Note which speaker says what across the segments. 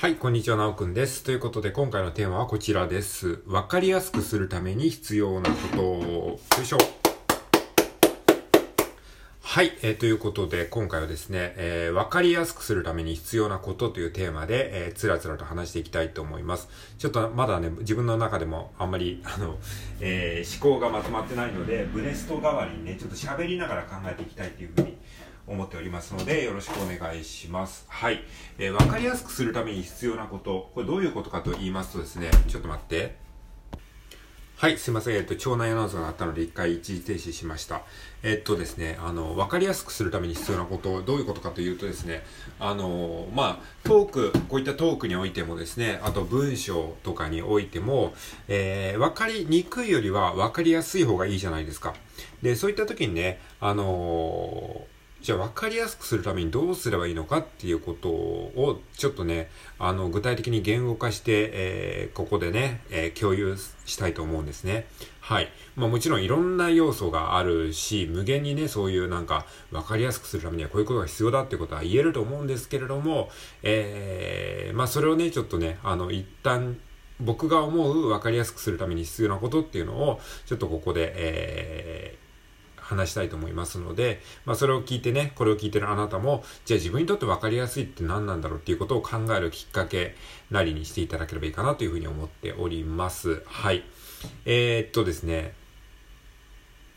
Speaker 1: はい、こんにちは、なおくんです。ということで、今回のテーマはこちらです。わかりやすくするために必要なこと。よいしょ。はい、えー、ということで、今回はですね、えー、わかりやすくするために必要なことというテーマで、えー、つらつらと話していきたいと思います。ちょっとまだね、自分の中でもあんまり、あの、えー、思考がまとまってないので、ブレスト代わりにね、ちょっと喋りながら考えていきたいというふうに思っておりますので、よろしくお願いします。はい。えー、わかりやすくするために必要なこと、これどういうことかと言いますとですね、ちょっと待って。はい、すいません。えっと、腸内アナウンスがあったので、一回一時停止しました。えっとですね、あの、わかりやすくするために必要なこと、どういうことかというとですね、あの、まあ、トーク、こういったトークにおいてもですね、あと文章とかにおいても、えー、わかりにくいよりはわかりやすい方がいいじゃないですか。で、そういった時にね、あのじゃあ分かりやすくするためにどうすればいいのかっていうことをちょっとね、あの、具体的に言語化して、えー、ここでね、えー、共有したいと思うんですね。はい。まあもちろんいろんな要素があるし、無限にね、そういうなんか分かりやすくするためにはこういうことが必要だってことは言えると思うんですけれども、えー、まあそれをね、ちょっとね、あの、一旦僕が思う分かりやすくするために必要なことっていうのを、ちょっとここで、えー、話したいと思いますので、まあそれを聞いてね、これを聞いてるあなたも、じゃあ自分にとって分かりやすいって何なんだろうっていうことを考えるきっかけなりにしていただければいいかなというふうに思っております。はい。えー、っとですね、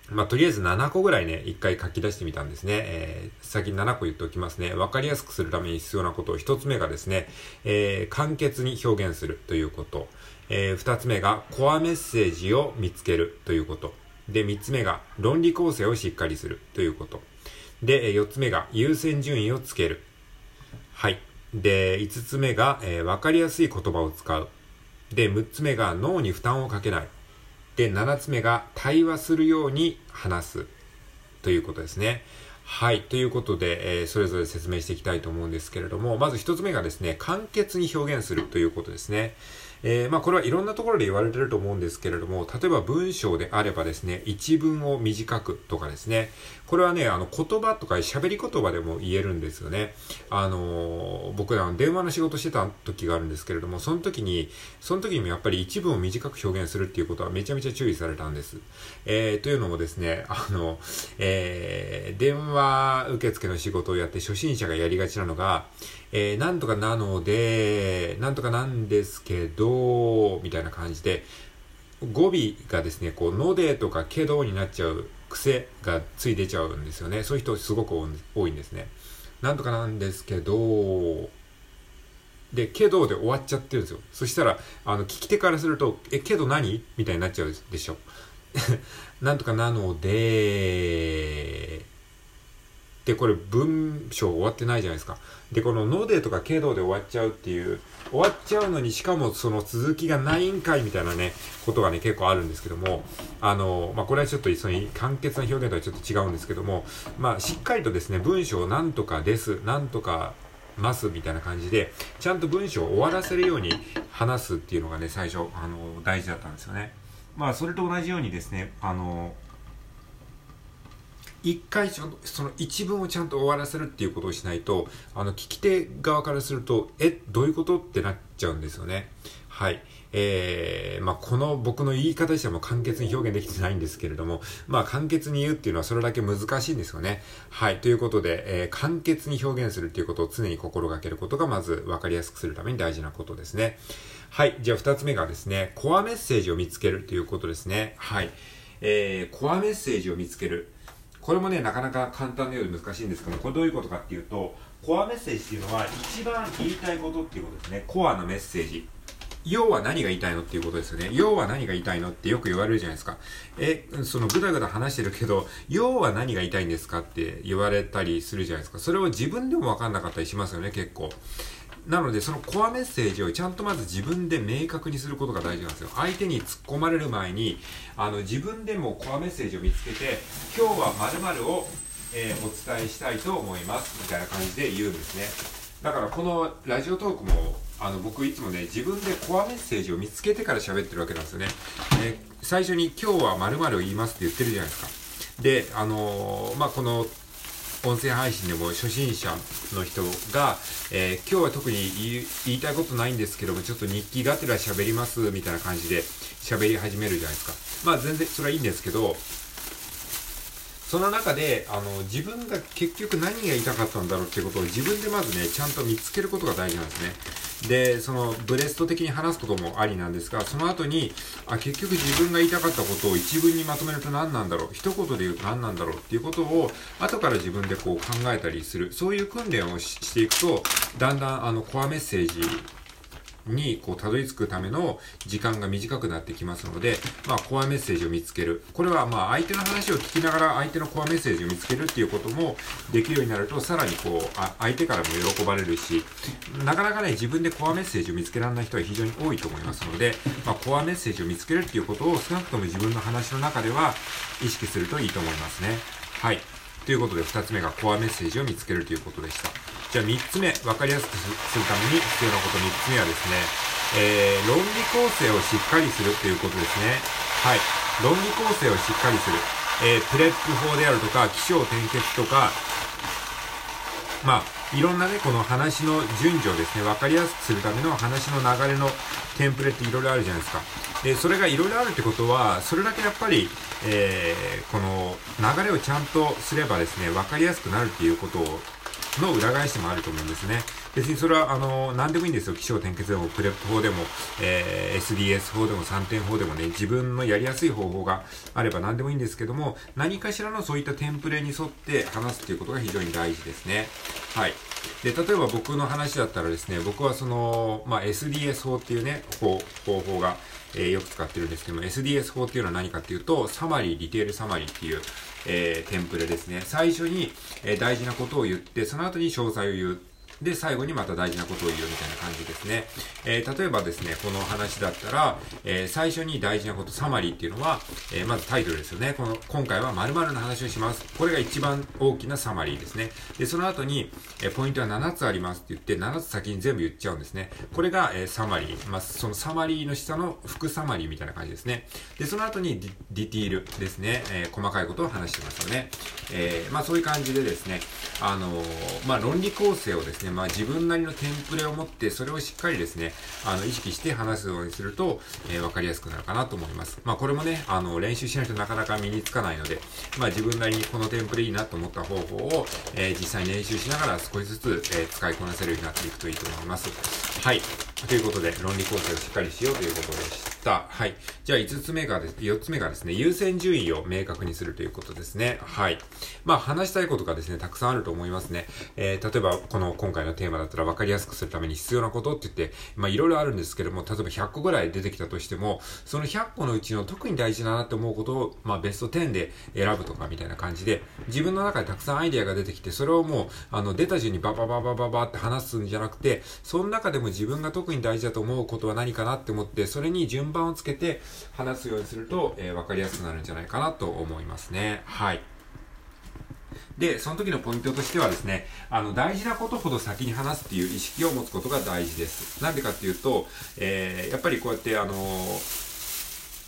Speaker 1: まあ、とりあえず7個ぐらいね、一回書き出してみたんですね。えー、先に7個言っておきますね。わかりやすくするために必要なことを、1つ目がですね、えー、簡潔に表現するということ。えー、2つ目が、コアメッセージを見つけるということ。で、3つ目が論理構成をしっかりするということ。で、4つ目が優先順位をつける。はい。で、5つ目が、えー、分かりやすい言葉を使う。で、6つ目が脳に負担をかけない。で、7つ目が対話するように話す。ということですね。はい。ということで、えー、それぞれ説明していきたいと思うんですけれども、まず1つ目がですね、簡潔に表現するということですね。えー、まあこれはいろんなところで言われてると思うんですけれども、例えば文章であればですね、一文を短くとかですね、これはね、あの言葉とか喋り言葉でも言えるんですよね。あのー、僕らの電話の仕事してた時があるんですけれども、その時に、その時にもやっぱり一文を短く表現するっていうことはめちゃめちゃ注意されたんです。えー、というのもですね、あの、えー、電話受付の仕事をやって初心者がやりがちなのが、えー、なんとかなので、なんとかなんですけど、みたいな感じで、語尾がですね、こう、のでとかけどになっちゃう癖がつい出ちゃうんですよね。そういう人すごく多いんですね。なんとかなんですけど、で、けどで終わっちゃってるんですよ。そしたら、あの、聞き手からすると、え、けど何？みたいになっちゃうでしょ。なんとかなので、で、これ文章終わってないじゃないですか。で、こののでとかけどで終わっちゃうっていう、終わっちゃうのにしかもその続きがないんかいみたいなね、ことがね、結構あるんですけども、あの、まあ、これはちょっとその簡潔な表現とはちょっと違うんですけども、まあ、しっかりとですね、文章をなんとかです、なんとかますみたいな感じで、ちゃんと文章を終わらせるように話すっていうのがね、最初、あの、大事だったんですよね。まあ、それと同じようにですね、あの、一回ちゃんとその一文をちゃんと終わらせるっていうことをしないとあの聞き手側からするとえどういうことってなっちゃうんですよねはいえー、まあ、この僕の言い方しても簡潔に表現できてないんですけれども、まあ、簡潔に言うっていうのはそれだけ難しいんですよね。はい。ということで、えー、簡潔に表現するっていうことを常に心がけることがまず分かりやすくするために大事なことですね。はい。じゃあ二つ目がですね、コアメッセージを見つけるということですね。はい。えー、コアメッセージを見つける。これもね、なかなか簡単なようで難しいんですけどこれどういうことかっていうと、コアメッセージっていうのは、一番言いたいことっていうことですね。コアのメッセージ。要は何が言いたいのっていうことですよね。要は何が言いたいのってよく言われるじゃないですか。え、そのぐだぐだ話してるけど、要は何が言いたいんですかって言われたりするじゃないですか。それを自分でもわかんなかったりしますよね、結構。なので、そのコアメッセージをちゃんとまず自分で明確にすることが大事なんですよ。相手に突っ込まれる前に、あの、自分でもコアメッセージを見つけて、今日は〇〇を、えー、お伝えしたいと思います。みたいな感じで言うんですね。だからこのラジオトークも、あの、僕いつもね、自分でコアメッセージを見つけてから喋ってるわけなんですよね。で、最初に今日は〇〇を言いますって言ってるじゃないですか。で、あのー、まあ、この音声配信でも初心者の人が、えー、今日は特に言いたいことないんですけども、ちょっと日記がてら喋ります、みたいな感じで喋り始めるじゃないですか。まあ全然それはいいんですけど、その中で、あの、自分が結局何が言いたかったんだろうっていうことを自分でまずね、ちゃんと見つけることが大事なんですね。で、その、ブレスト的に話すこともありなんですが、その後に、あ、結局自分が言いたかったことを一文にまとめると何なんだろう、一言で言うと何なんだろうっていうことを、後から自分でこう考えたりする、そういう訓練をしていくと、だんだんあの、コアメッセージにこうたどり着くための時間が短くなってきますので、まあ、コアメッセージを見つける。これはまあ相手の話を聞きながら相手のコアメッセージを見つけるっていうこともできるようになると、さらにこう、あ相手からも喜ばれるし、なかなかね、自分でコアメッセージを見つけられない人は非常に多いと思いますので、まあ、コアメッセージを見つけるっていうことを少なくとも自分の話の中では意識するといいと思いますね。はい。ということで、2つ目がコアメッセージを見つけるということでした。じゃあ3つ目、分かりやすくするために必要なこと3つ目はですね、えー、論理構成をしっかりするということですね。はい。論理構成をしっかりする。えー、 PREP 法であるとか、起承転結とか、まあ、いろんなね、この話の順序をですね、分かりやすくするための話の流れのテンプレっていろいろあるじゃないですか。で、それがいろいろあるってことは、それだけやっぱり、えー、この流れをちゃんとすればですね、分かりやすくなるっていうことをの裏返しもあると思うんですね。別にそれは、あの、何でもいいんですよ。起承転結でも、 PREP 法でも、えー、SDS 法でも、3点法でもね、自分のやりやすい方法があれば何でもいいんですけども、何かしらのそういったテンプレに沿って話すっていうことが非常に大事ですね。はい。で、例えば僕の話だったらですね、僕はその、まあ、SDS 法っていうね、方法が、えー、よく使ってるんですけども、SDS 法っていうのは何かっていうと、 summary、detail summary っていう、えー、テンプレですね。最初に、えー、大事なことを言って、その後に詳細を言う。で、最後にまた大事なことを言うみたいな感じですね。えー、例えばですね、この話だったら、えー、最初に大事なこと、サマリーっていうのは、えー、まずタイトルですよね。この、今回は〇〇の話をします。これが一番大きなサマリーですね。で、その後に、えポイントは7つありますって言って、7つ先に全部言っちゃうんですね。これが、えサマリー。まあ、そのサマリーの下の副サマリーみたいな感じですね。で、その後にディディティールですね。え細かいことを話してますよね。えまあ、そういう感じでですね、あのまあ、論理構成をですね、まあ、自分なりのテンプレを持って、それをしっかりですね、あの、意識して話すようにすると、えー、わかりやすくなるかなと思います。まあ、これもね、あの、練習しないとなかなか身につかないので、まあ、自分なりにこのテンプレいいなと思った方法を、えー、実際に練習しながら少しずつ、えー、使いこなせるようになっていくといいと思います。はい。ということで、論理構成をしっかりしようということでした。はい。じゃあ、5つ目がです、4つ目がですね、優先順位を明確にするということですね。はい。まあ、話したいことがですね、たくさんあると思いますね。えー、例えば、この、今回のテーマだったら分かりやすくするために必要なことって言って、まあ、いろいろあるんですけども、例えば100個ぐらい出てきたとしても、その100個のうちの特に大事だなって思うことを、まあ、ベスト10で選ぶとかみたいな感じで、自分の中でたくさんアイデアが出てきて、それをもう、あの、出た順にババババババって話すんじゃなくて、その中でも自分が特に大事だと思うことは何かなって思って、それに順をつけて話すようにすると、えー、分かりやすくなるんじゃないかなと思いますね。はい。で、その時のポイントとしてはですね、あの、大事なことほど先に話すっていう意識を持つことが大事です。なんでかっていうと、えー、やっぱりこうやって、あのー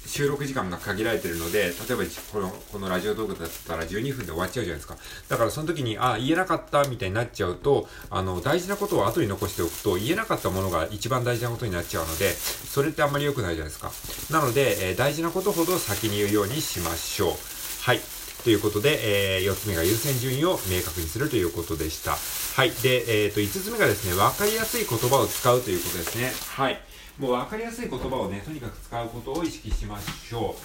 Speaker 1: 収録時間が限られてるので、例えばこのこのラジオ動画だったら12分で終わっちゃうじゃないですか。だからその時に、あ、言えなかったみたいになっちゃうと、あの、大事なことを後に残しておくと、言えなかったものが一番大事なことになっちゃうので、それってあんまり良くないじゃないですか。なので、えー、大事なことほど先に言うようにしましょう。はい。ということで、えー、4つ目が優先順位を明確にするということでした。はい。で、え、ー、と、5つ目がですね、わかりやすい言葉を使うということですね。はい。もう分かりやすい言葉をね、とにかく使うことを意識しましょ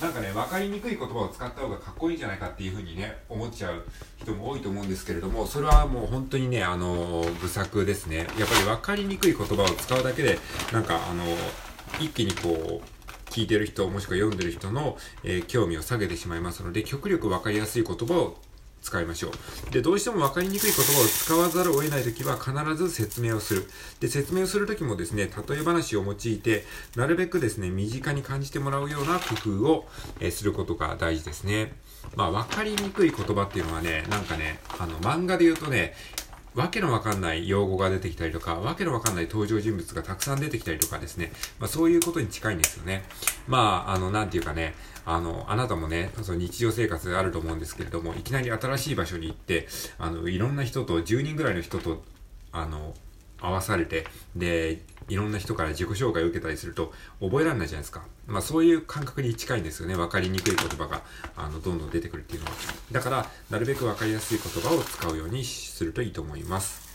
Speaker 1: う。なんかね、分かりにくい言葉を使った方がかっこいいんじゃないかっていうふうにね、思っちゃう人も多いと思うんですけれども、それはもう本当にね、あのー、不作ですね。やっぱり分かりにくい言葉を使うだけで、なんかあの、一気にこう、聞いてる人、もしくは読んでる人の、えー、興味を下げてしまいますので、極力分かりやすい言葉を使いましょう。で、どうしても分かりにくい言葉を使わざるを得ないときは必ず説明をする。で、説明をするときもですね、例え話を用いて、なるべくですね、身近に感じてもらうような工夫を、え、することが大事ですね。まあ、分かりにくい言葉っていうのはね、なんかね、あの、漫画で言うとね、わけのわかんない用語が出てきたりとか、わけのわかんない登場人物がたくさん出てきたりとかですね、まあそういうことに近いんですよね。まあ、あの、なんていうかね、あの、あなたもね、その日常生活あると思うんですけれども、いきなり新しい場所に行って、あの、いろんな人と、10人ぐらいの人と、あの、合わされて、で、いろんな人から自己紹介を受けたりすると覚えられないじゃないですか。まあそういう感覚に近いんですよね。わかりにくい言葉が、あの、どんどん出てくるっていうのは。だから、なるべくわかりやすい言葉を使うようにするといいと思います。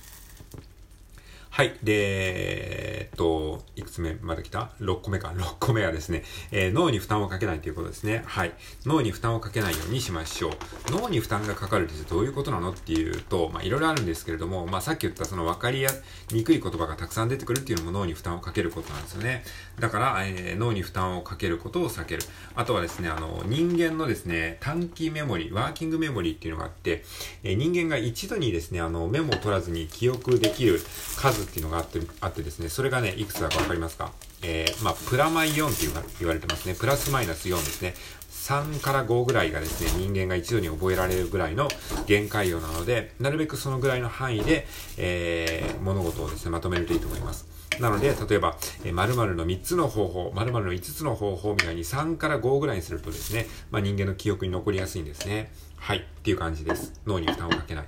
Speaker 1: はい。で、えっと、いくつ目まで来た ?6 個目か。6個目はですね、えー、脳に負担をかけないということですね。はい。脳に負担をかけないようにしましょう。脳に負担がかかるってどういうことなのっていうと、まあ、いろいろあるんですけれども、まあ、さっき言ったその分かりやにくい言葉がたくさん出てくるっていうのも脳に負担をかけることなんですよね。だから、えー、脳に負担をかけることを避ける。あとはですね、あの、人間のですね、短期メモリ、ワーキングメモリっていうのがあって、えー、人間が一度にですね、あの、メモを取らずに記憶できる数っていうのがあって、あってですね、それがね、いくつだかわかりますか？えー、まあ、プラマイ4って言われてますね。プラスマイナス4ですね。3から5ぐらいがですね、人間が一度に覚えられるぐらいの限界量なので、なるべくそのぐらいの範囲で、えー、物事をですね、まとめるといいと思います。なので、例えば、えー、〇〇の3つの方法、〇〇の5つの方法みたいに3から5ぐらいにするとですね、まあ、人間の記憶に残りやすいんですね。はい。っていう感じです。脳に負担をかけない。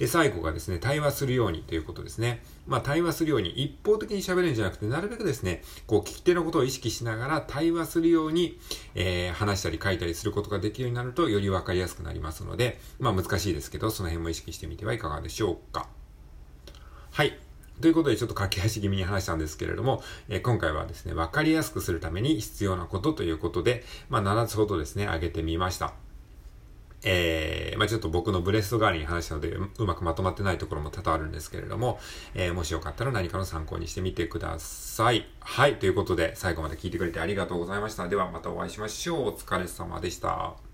Speaker 1: で、最後がですね、対話するようにということですね。まあ、対話するように一方的に喋るんじゃなくて、なるべくですね、こう、聞き手のことを意識しながら対話するように、えー、話したり書いたりすることができるようになると、よりわかりやすくなりますので、まあ、難しいですけど、その辺も意識してみてはいかがでしょうか。はい。ということでちょっと駆け足気味に話したんですけれども、えー、今回はですね、わかりやすくするために必要なことということで、まあ、7つほどですね、挙げてみました。えー、まあちょっと僕のブレスト代わりに話したのでう、まくまとまってないところも多々あるんですけれども、えー、もしよかったら何かの参考にしてみてください。はい、ということで、最後まで聞いてくれてありがとうございました。ではまたお会いしましょう。お疲れ様でした。